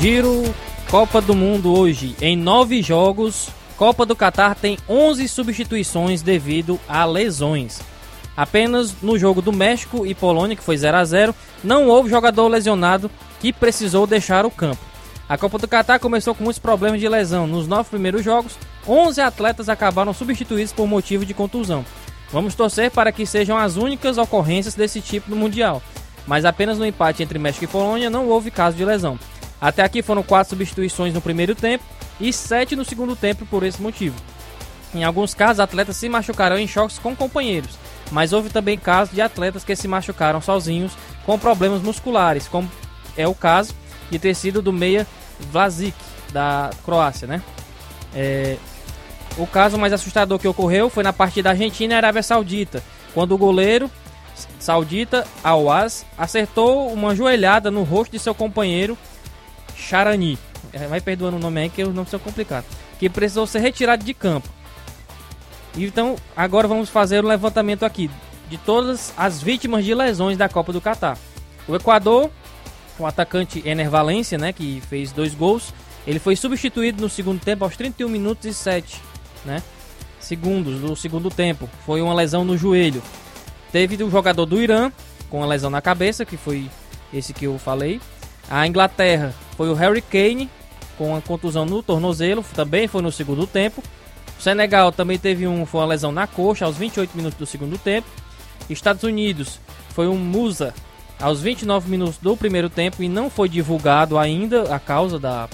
Giro Copa do Mundo hoje. Em nove jogos, Copa do Catar tem 11 substituições devido a lesões. Apenas no jogo do México e Polônia, que foi 0 a 0 não houve jogador lesionado que precisou deixar o campo. A Copa do Catar começou com muitos problemas de lesão. Nos nove primeiros jogos, 11 atletas acabaram substituídos por motivo de contusão. Vamos torcer para que sejam as únicas ocorrências desse tipo no Mundial. Mas apenas no empate entre México e Polônia não houve caso de lesão. Até aqui foram quatro substituições no primeiro tempo e sete no segundo tempo por esse motivo. Em alguns casos, atletas se machucarão em choques com companheiros. mas houve também casos de atletas que se machucaram sozinhos com problemas musculares, como é o caso de ter sido do meia Vlasic, da Croácia, né? É, o caso mais assustador que ocorreu foi na partida Argentina e Arábia Saudita, quando o goleiro saudita Awaz acertou uma joelhada no rosto de seu companheiro Charani. É, Vai perdoando o nome aí que os nomes são complicados. Que precisou ser retirado de campo. Então, agora vamos fazer o levantamento aqui de todas as vítimas de lesões da Copa do Catar. O Equador, o atacante Ener Valencia, né, que fez dois gols, ele foi substituído no segundo tempo aos 31 minutos e 7, né, segundos do segundo tempo. Foi uma lesão no joelho. Teve o jogador do Irã com uma lesão na cabeça, que foi esse que eu falei. A Inglaterra foi o Harry Kane com uma contusão no tornozelo, também foi no segundo tempo. O Senegal também teve um, foi uma lesão na coxa aos 28 minutos do segundo tempo. Estados Unidos foi um Musa aos 29 minutos do primeiro tempo e não foi divulgado ainda a causa da,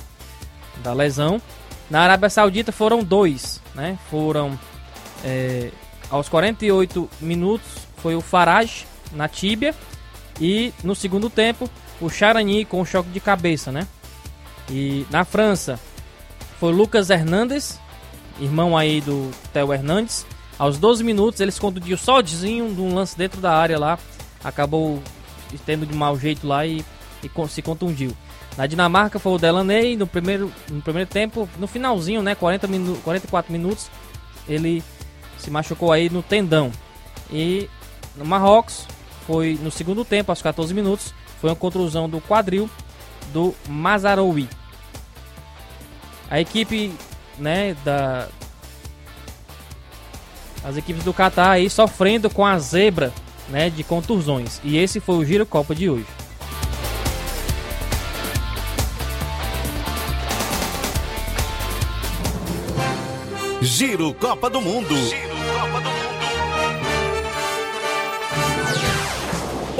da lesão. Na Arábia Saudita foram dois, né? Foram é, aos 48 minutos foi o Farage na tíbia e no segundo tempo o Charani com choque de cabeça, né? E na França foi Lucas Hernandes, irmão aí do Theo Hernandes. Aos 12 minutos ele se contundiu sozinho de um lance dentro da área lá, acabou tendo de mau jeito lá e, e se contundiu. Na Dinamarca foi o Delaney no primeiro, no primeiro tempo, no finalzinho, né, 40 minu 44 minutos, ele se machucou aí no tendão. E no Marrocos foi no segundo tempo, aos 14 minutos, foi uma contusão do quadril do Mazaroui. A equipe, né, da as equipes do Catar aí sofrendo com a zebra, né, de contusões. E esse foi o Giro Copa de hoje. Giro Copa do Mundo.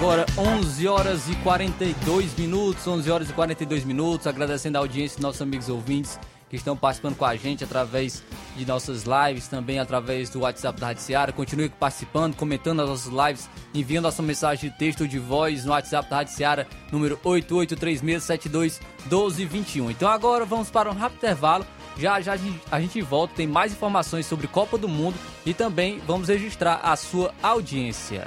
Agora, 11 horas e 42 minutos, 11 horas e 42 minutos, agradecendo a audiência dos nossos amigos ouvintes que estão participando com a gente através de nossas lives, também através do WhatsApp da Rádio Seara. Continue participando, comentando as nossas lives, enviando a sua mensagem de texto ou de voz no WhatsApp da Rádio Seara, número 8836721221. Então agora vamos para um rápido intervalo. Já já a gente- volta, tem mais informações sobre Copa do Mundo e também vamos registrar a sua audiência.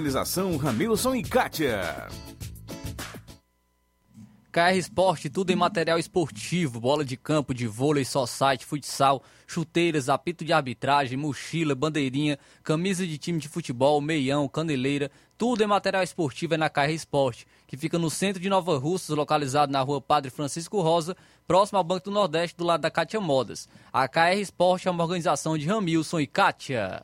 Ramilson e Kátia. KR Esporte, tudo em material esportivo, bola de campo, de vôlei, society, futsal, chuteiras, apito de arbitragem, mochila, bandeirinha, camisa de time de futebol, meião, caneleira, tudo em material esportivo é na KR Esporte, que fica no centro de Nova Russas, localizado na rua Padre Francisco Rosa, próximo ao Banco do Nordeste, do lado da Kátia Modas. A KR Esporte é uma organização de Ramilson e Kátia.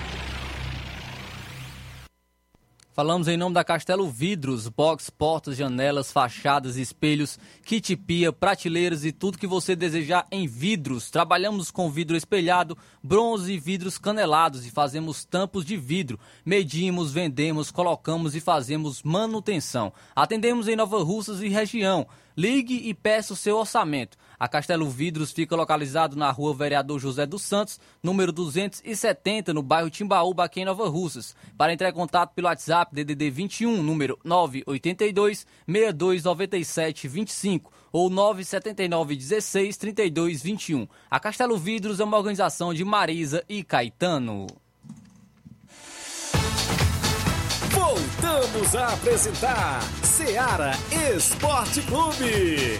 Falamos em nome da Castelo Vidros, box, portas, janelas, fachadas, espelhos, kit pia, prateleiras e tudo que você desejar em vidros. Trabalhamos com vidro espelhado, bronze e vidros canelados e fazemos tampos de vidro. Medimos, vendemos, colocamos e fazemos manutenção. Atendemos em Nova Russas e região. Ligue e peça o seu orçamento. A Castelo Vidros fica localizado na rua Vereador José dos Santos, número 270, no bairro Timbaúba, aqui em Nova Russas. Para entrar em contato pelo WhatsApp, DDD 21, número 982 6297 25 ou 979 16 32 21. A Castelo Vidros é uma organização de Marisa e Caetano. Voltamos a apresentar Seara Esporte Clube.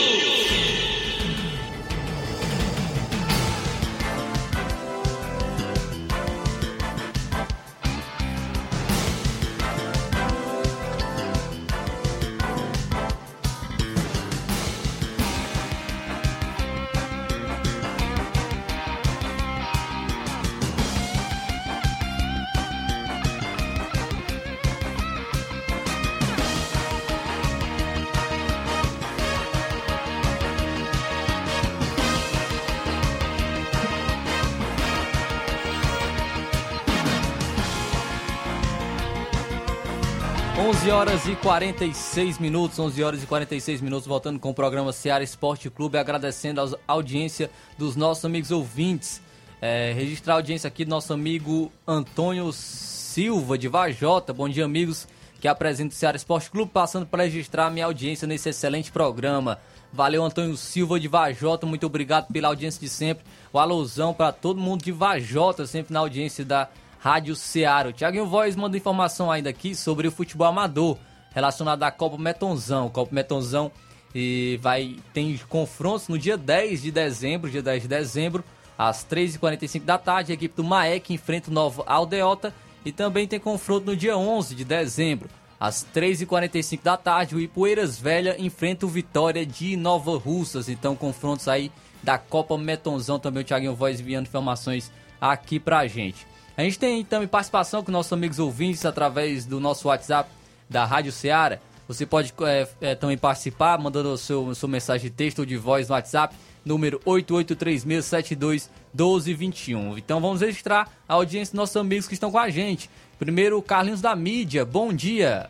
horas e 46 minutos, 11 horas e 46 minutos, voltando com o programa Seara Esporte Clube, agradecendo a audiência dos nossos amigos ouvintes. É, registrar a audiência aqui do nosso amigo Antônio Silva, de Vajota. Bom dia, amigos, que apresenta o Seara Esporte Clube, passando para registrar a minha audiência nesse excelente programa. Valeu, Antônio Silva de Vajota, muito obrigado pela audiência de sempre. O alusão para todo mundo de Vajota, sempre na audiência da Rádio Ceará. O Thiaguinho Voz manda informação ainda aqui sobre o futebol amador relacionado à Copa Metonzão. Copa Metonzão e vai tem confrontos no dia 10 de dezembro, dia 10 de dezembro, às 3h45 da tarde. A equipe do Maek enfrenta o Novo Aldeota e também tem confronto no dia 11 de dezembro, às 3h45 da tarde. O Ipueiras Velha enfrenta o Vitória de Nova Russas. Então, confrontos aí da Copa Metonzão. Também o Thiaguinho Voz enviando informações aqui pra gente. A gente tem também participação com nossos amigos ouvintes através do nosso WhatsApp da Rádio Ceará. Você pode é, é, também participar mandando seu, sua mensagem de texto ou de voz no WhatsApp, número 8836721221. Então vamos registrar a audiência dos nossos amigos que estão com a gente. Primeiro, Carlinhos da Mídia. Bom dia.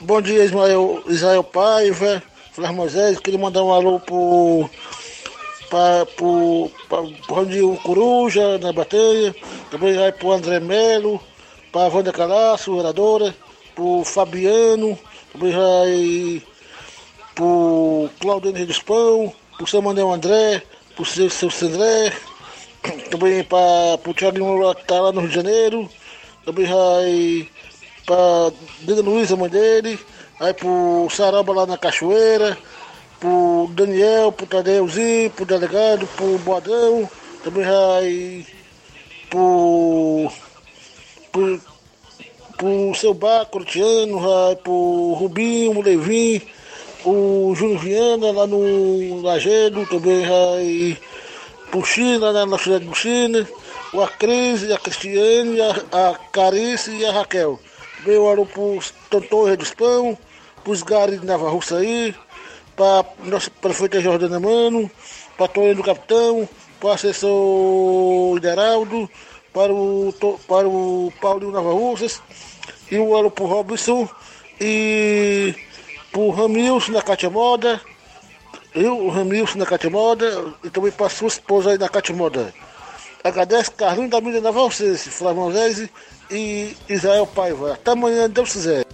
Bom dia, Ismael, Israel Paiva, Flávio Moisés. Queria mandar um alô pro, pra, pro Rondinho Coruja, na bateia. Também vai pro André Melo, pra Wanda Calaço, vereadora. Pro Fabiano, também vai pro Claudionio Reduspão, pro São Manuel André, pro seu, seu André. Também para pro Thiago que tá lá no Rio de Janeiro. Também vai pra Dena Luiza, mãe dele, aí pro Saraba lá na Cachoeira, pro Daniel, pro Tadeuzinho, pro delegado, pro Boadão, também vai pro, pro, pro seu Baco, Cortiano, vai pro Rubinho, o Levin, o Júnior Viana lá no Lagedo, também vai pro China, lá na cidade do China, o a Cris, a Cristiane, a, a Carice e a Raquel. Veio alô pro Tantão Redispão, pros Gari de Nova Russa aí, para nossa prefeita Jordana Mano, para Tonho do Capitão, para o assessor Hideraldo, para o, para o Paulinho Nova Russas, e um alô pro Robson, e pro Ramilson da Cátia Moda, eu, o Ramilson da Cátia Moda, e também para sua esposa aí da Cátia Moda. Agradece Carlinhos da Mídia Nova Russas, Flávio Moisés e Israel Paiva. Até amanhã, Deus quiser.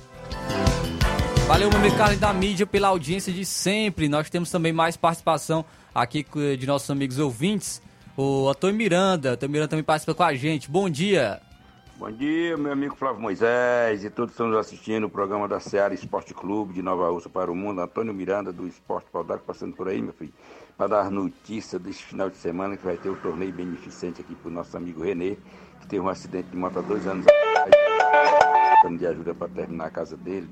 Valeu, meu amigo Carlos da mídia, pela audiência de sempre. Nós temos também mais participação aqui de nossos amigos ouvintes. O Antônio Miranda, Antônio Miranda também participa com a gente. Bom dia. Bom dia, meu amigo Flávio Moisés e todos que estão nos assistindo o programa da Seara Esporte Clube de Nova Rússia para o Mundo. Antônio Miranda do Esporte Paudar passando por aí, meu filho, para dar notícia desse final de semana que vai ter o torneio beneficente aqui para o nosso amigo Renê, que teve um acidente de moto há dois anos atrás, de ajuda para terminar a casa dele.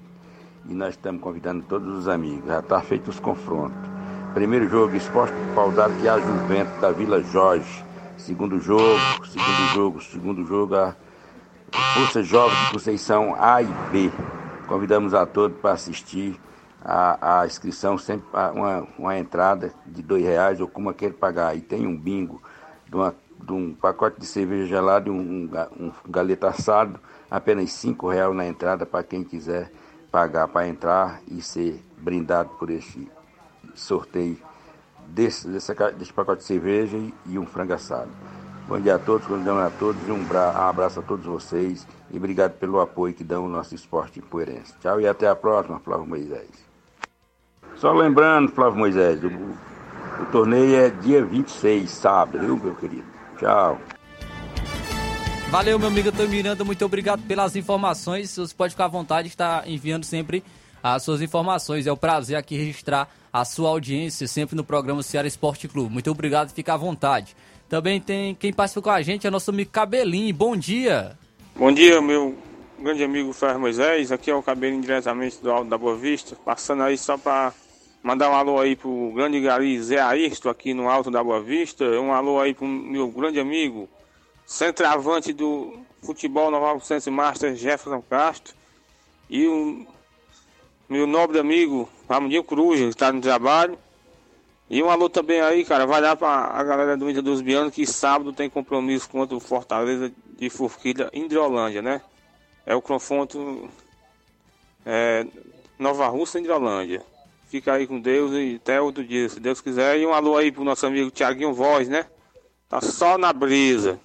E nós estamos convidando todos os amigos. Já está feito os confrontos. Primeiro jogo, Esporte Paudar e a Juventus da Vila Jorge. Segundo jogo, segundo jogo, segundo jogo, a Força Jovem de Conceição A e B. Convidamos a todos para assistir a, a inscrição, sempre uma, uma entrada de dois reais ou como queira pagar. E tem um bingo de, uma- de um pacote de cerveja gelada e um, um galeta assado, apenas cinco reais na entrada para quem quiser pagar para entrar e ser brindado por esse sorteio desse, desse, desse pacote de cerveja e, um frango assado. Bom dia a todos, convidamos a todos e um abraço a todos vocês e obrigado pelo apoio que dão ao nosso esporte poerense. Tchau e até a próxima, Flávio Moisés. Só lembrando, Flávio Moisés, o, o torneio é dia 26, sábado, viu, meu querido? Tchau. Valeu, meu amigo Antônio Miranda, muito obrigado pelas informações. Você pode ficar à vontade de estar enviando sempre as suas informações. É um prazer aqui registrar a sua audiência sempre no programa Ceará Esporte Clube. Muito obrigado, fica à vontade. Também tem quem participa com a gente, é nosso amigo Cabelinho. Bom dia. Bom dia, meu grande amigo Ferro Moisés. Aqui é o Cabelinho diretamente do Alto da Boa Vista. Passando aí só para mandar um alô aí pro grande Gari Zé Aristo aqui no Alto da Boa Vista. Um alô aí pro meu grande amigo, centroavante do futebol Nova Sense Master Jefferson Castro. E o meu nobre amigo Ramondinho Cruz, que está no trabalho. E um alô também aí, cara, vai lá pra a galera do Inter dos Bianos que sábado tem compromisso contra o Fortaleza de Forquilha Indrolândia, né? É o confronto é, Nova Russa Indrolândia. Fica aí com Deus e até outro dia, se Deus quiser. E um alô aí pro nosso amigo Tiaguinho Voz, né? Tá só na brisa.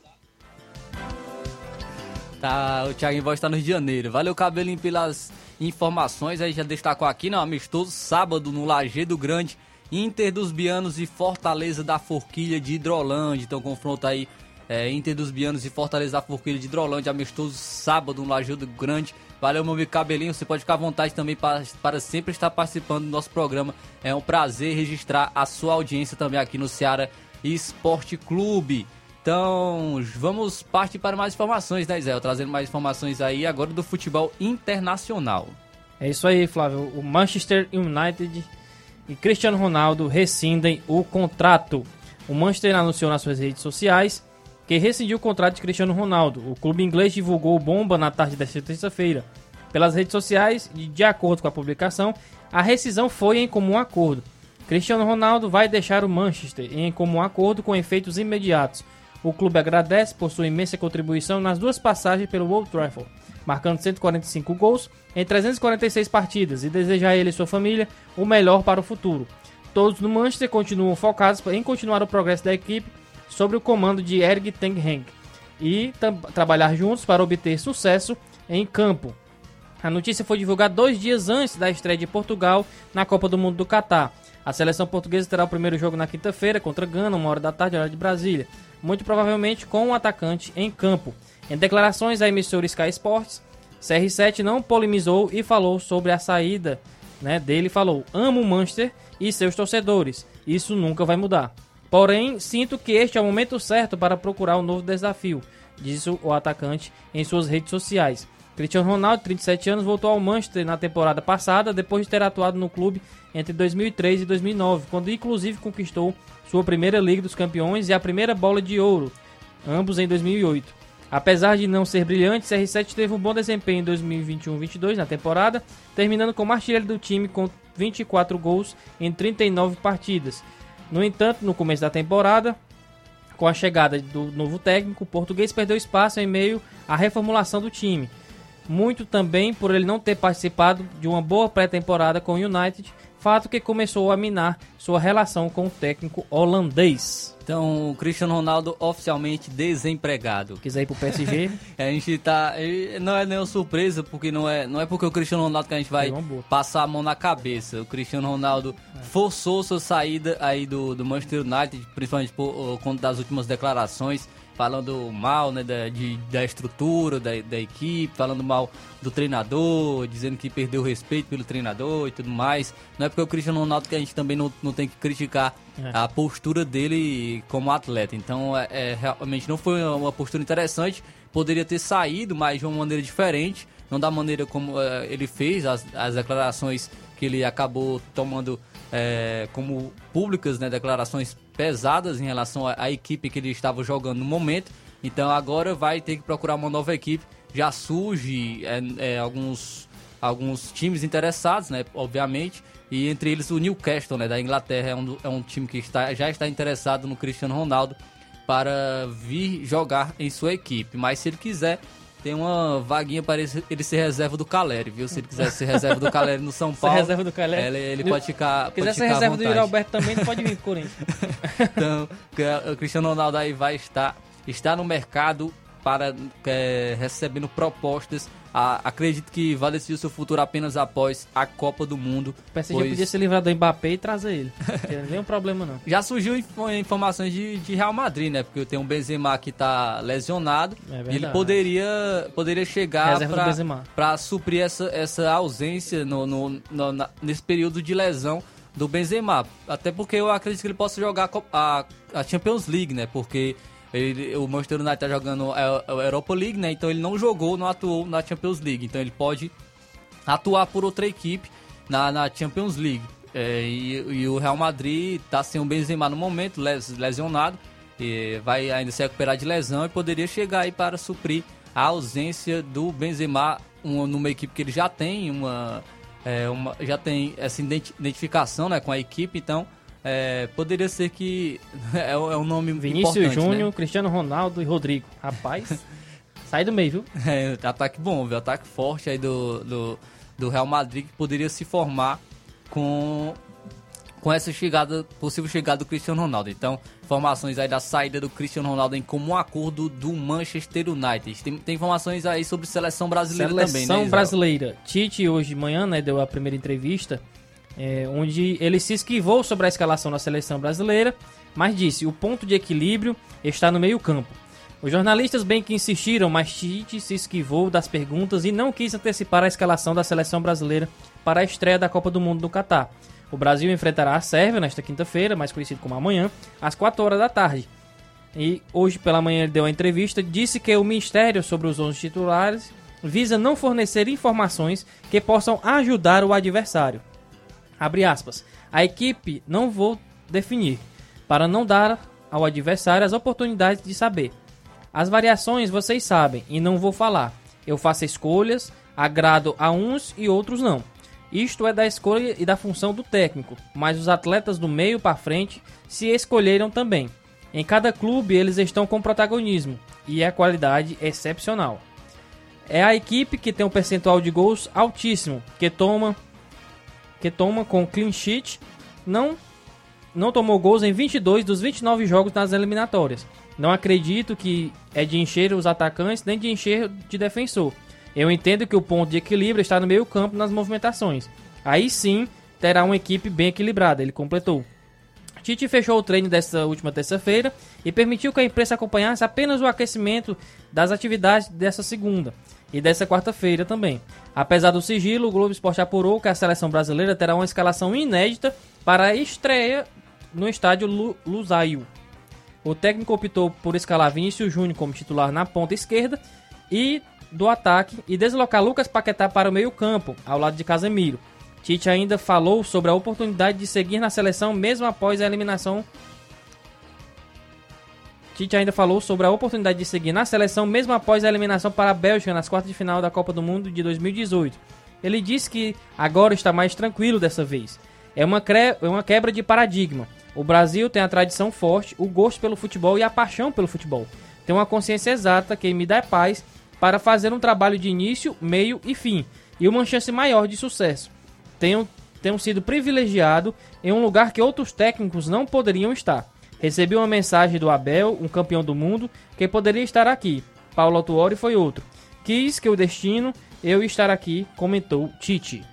Tá, o Thiago Voz está no Rio de Janeiro. Valeu, Cabelinho, pelas informações. Aí já destacou aqui, não, amistoso sábado no Lajeado Grande, Inter dos Bianos e Fortaleza da Forquilha de Hidrolândia. Então, confronto aí é, Inter dos Bianos e Fortaleza da Forquilha de Hidrolândia, amistoso sábado no Lajeado Grande. Valeu, meu amigo Cabelinho. Você pode ficar à vontade também para, para sempre estar participando do nosso programa. É um prazer registrar a sua audiência também aqui no Ceará Esporte Clube. Então, vamos partir para mais informações, né, Zé? Trazendo mais informações aí agora do futebol internacional. É isso aí, Flávio. O Manchester United e Cristiano Ronaldo rescindem o contrato. O Manchester anunciou nas suas redes sociais que rescindiu o contrato de Cristiano Ronaldo. O clube inglês divulgou bomba na tarde desta terça-feira. Pelas redes sociais, e de acordo com a publicação, a rescisão foi em comum acordo. Cristiano Ronaldo vai deixar o Manchester em comum acordo com efeitos imediatos. O clube agradece por sua imensa contribuição nas duas passagens pelo Old Trafford, marcando 145 gols em 346 partidas e deseja a ele e sua família o melhor para o futuro. Todos no Manchester continuam focados em continuar o progresso da equipe sob o comando de Erik ten Hag e trabalhar juntos para obter sucesso em campo. A notícia foi divulgada dois dias antes da estreia de Portugal na Copa do Mundo do Catar. A seleção portuguesa terá o primeiro jogo na quinta-feira contra Gana, uma hora da tarde, hora de Brasília. Muito provavelmente com o atacante em campo. Em declarações à emissora Sky Sports, CR7 não polemizou e falou sobre a saída né, dele. Falou: Amo o Manchester e seus torcedores. Isso nunca vai mudar. Porém, sinto que este é o momento certo para procurar um novo desafio, disse o atacante em suas redes sociais. Cristiano Ronaldo, 37 anos, voltou ao Manchester na temporada passada, depois de ter atuado no clube entre 2003 e 2009, quando inclusive conquistou sua primeira Liga dos Campeões e a primeira bola de ouro, ambos em 2008. Apesar de não ser brilhante, CR7 teve um bom desempenho em 2021-22 na temporada, terminando como artilheiro do time com 24 gols em 39 partidas. No entanto, no começo da temporada, com a chegada do novo técnico, o português perdeu espaço em meio à reformulação do time. Muito também por ele não ter participado de uma boa pré-temporada com o United, fato que começou a minar sua relação com o técnico holandês. Então, o Cristiano Ronaldo oficialmente desempregado. Quiser ir pro PSG? [LAUGHS] a gente tá. Não é nenhuma surpresa, porque não é, não é porque o Cristiano Ronaldo que a gente vai passar a mão na cabeça. O Cristiano Ronaldo forçou sua saída aí do, do Manchester United, principalmente por por conta das últimas declarações, falando mal né, da, de, da estrutura da, da equipe, falando mal do treinador, dizendo que perdeu o respeito pelo treinador e tudo mais. Não é porque o Cristiano Ronaldo que a gente também não, não tem que criticar É. a postura dele como atleta. Então, é, é, realmente não foi uma postura interessante. Poderia ter saído, mas de uma maneira diferente. Não da maneira como é, ele fez, as, as declarações que ele acabou tomando é, como públicas, né, declarações pesadas em relação à, equipe que ele estava jogando no momento. Então agora vai ter que procurar uma nova equipe. Já surge é, é, alguns, alguns times interessados, né, obviamente. E entre eles o Newcastle, né, da Inglaterra, é um, é um time que está, já está interessado no Cristiano Ronaldo para vir jogar em sua equipe. Mas se ele quiser, tem uma vaguinha para ele ser reserva do Caleri, viu? Se ele quiser ser reserva do Caleri no São Ser Paulo, reserva do Caleri. ele, ele Se pode ficar. quiser pode ser ficar à reserva do Alberto também, pode vir pro [LAUGHS] Corinthians. Então, que o Cristiano Ronaldo aí vai estar está no mercado para é, recebendo propostas. A- acredito que vai decidir o seu futuro apenas após a Copa do Mundo. O PSG pois podia se livrar do Mbappé e trazer ele. [LAUGHS] Não tem nenhum problema, não. Já surgiu info- informações de, de Real Madrid, né? Porque tem um Benzema que tá lesionado. É e ele poderia, poderia chegar para suprir essa, essa ausência no, no- no- na- nesse período de lesão do Benzema. Até porque eu acredito que ele possa jogar a, a Champions League, né? Porque ele- o Manchester United tá jogando a, a Europa League, né? Então ele não jogou, não atuou na Champions League. Então ele pode atuar por outra equipe na, na Champions League. É, e, e o Real Madrid tá sem o Benzema no momento, les- lesionado, vai ainda se recuperar de lesão e poderia chegar aí para suprir a ausência do Benzema um- numa equipe que ele já tem uma, é, uma- já tem essa identi- identificação né, com a equipe, então é, poderia ser que [LAUGHS] é, um- é um nome Vinícius importante, Júnior, né? Cristiano Ronaldo e Rodrigo. Rapaz, [LAUGHS] sai do meio, viu? [LAUGHS] É, ataque bom, viu? Ataque forte aí do, do, do Real Madrid que poderia se formar com, com essa chegada, possível chegada do Cristiano Ronaldo. Então, informações aí da saída do Cristiano Ronaldo em comum acordo do Manchester United. Tem, tem informações aí sobre seleção brasileira Seleção também, né? Isao? brasileira. Tite hoje de manhã, né, deu a primeira entrevista, é, onde ele se esquivou sobre a escalação da seleção brasileira, mas disse: o ponto de equilíbrio está no meio-campo. Os jornalistas bem que insistiram, mas Tite se esquivou das perguntas e não quis antecipar a escalação da seleção brasileira para a estreia da Copa do Mundo no Catar. O Brasil enfrentará a Sérvia nesta quinta-feira, mais conhecido como amanhã, às 4 horas da tarde. E hoje pela manhã ele deu a entrevista, disse que o mistério sobre os 11 titulares visa não fornecer informações que possam ajudar o adversário. Abre aspas. A equipe não vou definir, para não dar ao adversário as oportunidades de saber. As variações vocês sabem e não vou falar. Eu faço escolhas, agrado a uns e outros não. Isto é da escolha e da função do técnico, mas os atletas do meio para frente se escolheram também. Em cada clube eles estão com protagonismo e a qualidade é excepcional. É a equipe que tem um percentual de gols altíssimo, que toma que toma com clean sheet, não não tomou gols em 22 dos 29 jogos nas eliminatórias. Não acredito que é de encher os atacantes nem de encher de defensor. Eu entendo que o ponto de equilíbrio está no meio-campo nas movimentações. Aí sim terá uma equipe bem equilibrada, ele completou. Tite fechou o treino desta última terça-feira e permitiu que a imprensa acompanhasse apenas o aquecimento das atividades dessa segunda e dessa quarta-feira também. Apesar do sigilo, o Globo Esporte apurou que a seleção brasileira terá uma escalação inédita para a estreia no estádio Lu Lusail. O técnico optou por escalar Vinícius Júnior como titular na ponta esquerda e do ataque e deslocar Lucas Paquetá para o meio-campo, ao lado de Casemiro. Tite ainda falou sobre a oportunidade de seguir na seleção mesmo após a eliminação. Tite ainda falou sobre a oportunidade de seguir na seleção mesmo após a eliminação para a Bélgica nas quartas de final da Copa do Mundo de 2018. ele disse que agora está mais tranquilo dessa vez. É uma, cre... é uma quebra de paradigma. O Brasil tem a tradição forte, o gosto pelo futebol e a paixão pelo futebol. Tem uma consciência exata que me dá paz para fazer um trabalho de início, meio e fim, e uma chance maior de sucesso. Tenho, tenho sido privilegiado em um lugar que outros técnicos não poderiam estar. Recebi uma mensagem do Abel, um campeão do mundo, que poderia estar aqui. Paulo Autuori foi outro. Quis que o destino eu estar aqui, comentou Tite.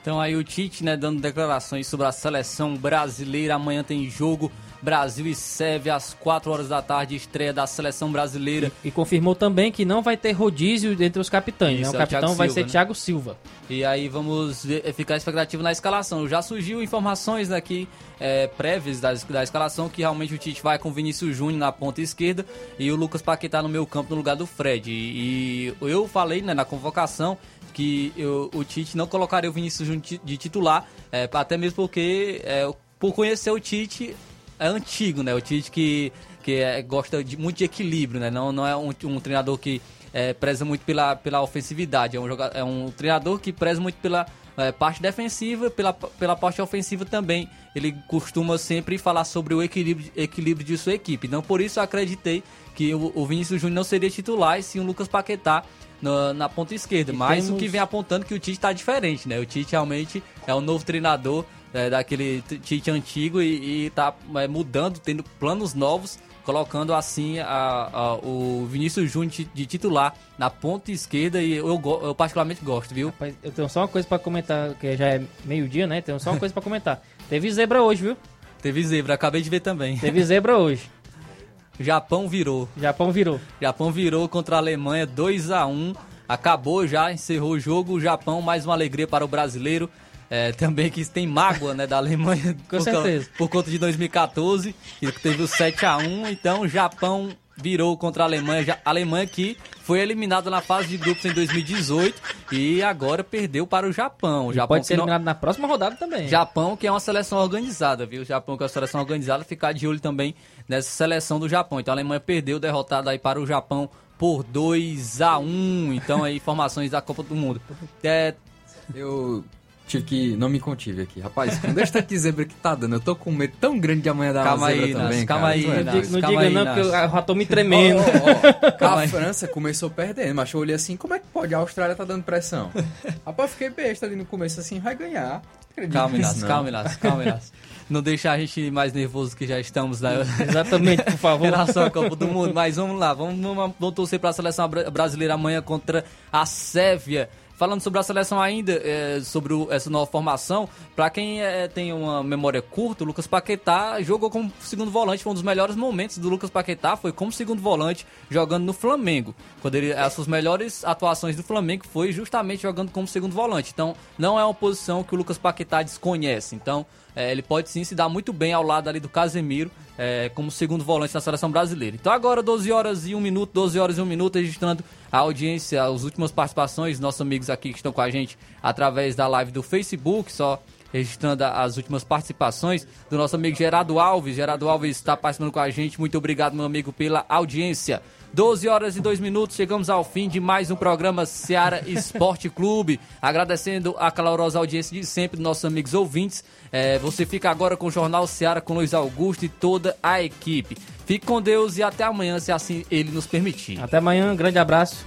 Então aí o Tite, né, dando declarações sobre a seleção brasileira. Amanhã tem jogo Brasil e Sérvia às 4 horas da tarde, estreia da seleção brasileira. E confirmou também que não vai ter rodízio entre os capitães, Isso, né? é O o capitão Thiago vai Silva, ser né? Thiago Silva. E aí vamos ver- ficar expectativo na escalação. Já surgiu informações aqui é, prévias da, da escalação que realmente o Tite vai com o Vinícius Júnior na ponta esquerda e o Lucas Paquetá no meio campo no lugar do Fred. E, e eu falei né, na convocação que eu- o Tite não colocaria o Vinícius Júnior de titular, é, até mesmo porque é, por conhecer o Tite é antigo, né? O Tite que, que é, gosta de, muito de equilíbrio, né? Não, não é um, um treinador que é, preza muito pela, pela ofensividade. É um, joga- é um treinador que preza muito pela é, parte defensiva, pela, pela parte ofensiva também. Ele costuma sempre falar sobre o equilíbrio, equilíbrio de sua equipe. Então, por isso, eu acreditei que o, o Vinícius Júnior não seria titular e sim o Lucas Paquetá na, na ponta esquerda. Mas o temos- que vem apontando que o Tite está diferente, né? O Tite realmente é um novo treinador é, daquele Tite antigo e, e tá é, mudando, tendo planos novos, colocando assim a- a- o Vinícius Júnior de titular na ponta esquerda e eu, eu particularmente gosto, viu? Rapaz, eu tenho só uma coisa pra comentar, que já é meio-dia, né? Tenho só uma coisa pra comentar. [LAUGHS] Teve zebra hoje, viu? Teve zebra, acabei de ver também. Teve zebra hoje. [LAUGHS] Japão virou. Japão virou. Japão virou contra a Alemanha 2 a 1 Acabou já, encerrou o jogo. O Japão, mais uma alegria para o brasileiro. É, também que tem mágoa né, da Alemanha [LAUGHS] Com por, certeza. por conta de 2014, que teve o 7 a 1 Então o Japão virou contra a Alemanha. A Alemanha que foi eliminada na fase de grupos em 2018 e agora perdeu para o Japão. O Japão pode ser que não- eliminado na próxima rodada também. Japão, que é uma seleção organizada, viu? Japão, que é uma seleção organizada, ficar de olho também nessa seleção do Japão. Então a Alemanha perdeu, derrotada aí para o Japão por 2 a 1 Então aí, [LAUGHS] informações da Copa do Mundo. É, Eu tive que. Não me contive aqui. Rapaz, com deixa de zebra que tá dando. Eu tô com medo tão grande de amanhã dar Calma uma zebra aí, também. Inácio, calma aí, Tu é doido. Não diga aí, não, porque eu já tô me tremendo. Ó, ó, [LAUGHS] Calma a aí. França começou perdendo, mas eu olhei assim, como é que pode? A Austrália tá dando pressão. [LAUGHS] Rapaz, eu fiquei besta ali no começo assim, vai ganhar. Acredito Calma, Inácio, não. calma, Inácio, calma, [LAUGHS] Inácio. Não deixar a gente mais nervoso que já estamos, né? Exatamente, por favor. Em relação à Copa do Mundo. Mas vamos lá, vamos, vamos, vamos torcer para a seleção bra- brasileira amanhã contra a Sérvia. Falando sobre a seleção ainda, é, sobre o- essa nova formação, para quem é, tem uma memória curta, o Lucas Paquetá jogou como segundo volante. Foi um dos melhores momentos do Lucas Paquetá, foi como segundo volante jogando no Flamengo. Quando ele, as suas melhores atuações do Flamengo foi justamente jogando como segundo volante. Então, não é uma posição que o Lucas Paquetá desconhece. Então, é, ele pode sim se dar muito bem ao lado ali do Casemiro, é, como segundo volante na seleção brasileira. Então agora 12 horas e 1 minuto, 12 horas e 1 minuto, registrando a audiência, as últimas participações, nossos amigos aqui que estão com a gente através da live do Facebook, só registrando as últimas participações do nosso amigo Gerardo Alves. Gerardo Alves está participando com a gente. Muito obrigado, meu amigo, pela audiência. 12 horas e 2 minutos, chegamos ao fim de mais um programa Seara Esporte [LAUGHS] Clube. Agradecendo a calorosa audiência de sempre nossos amigos ouvintes. É, você fica agora com o Jornal Seara com Luiz Augusto e toda a equipe. Fique com Deus e até amanhã, se assim ele nos permitir. Até amanhã, um grande abraço.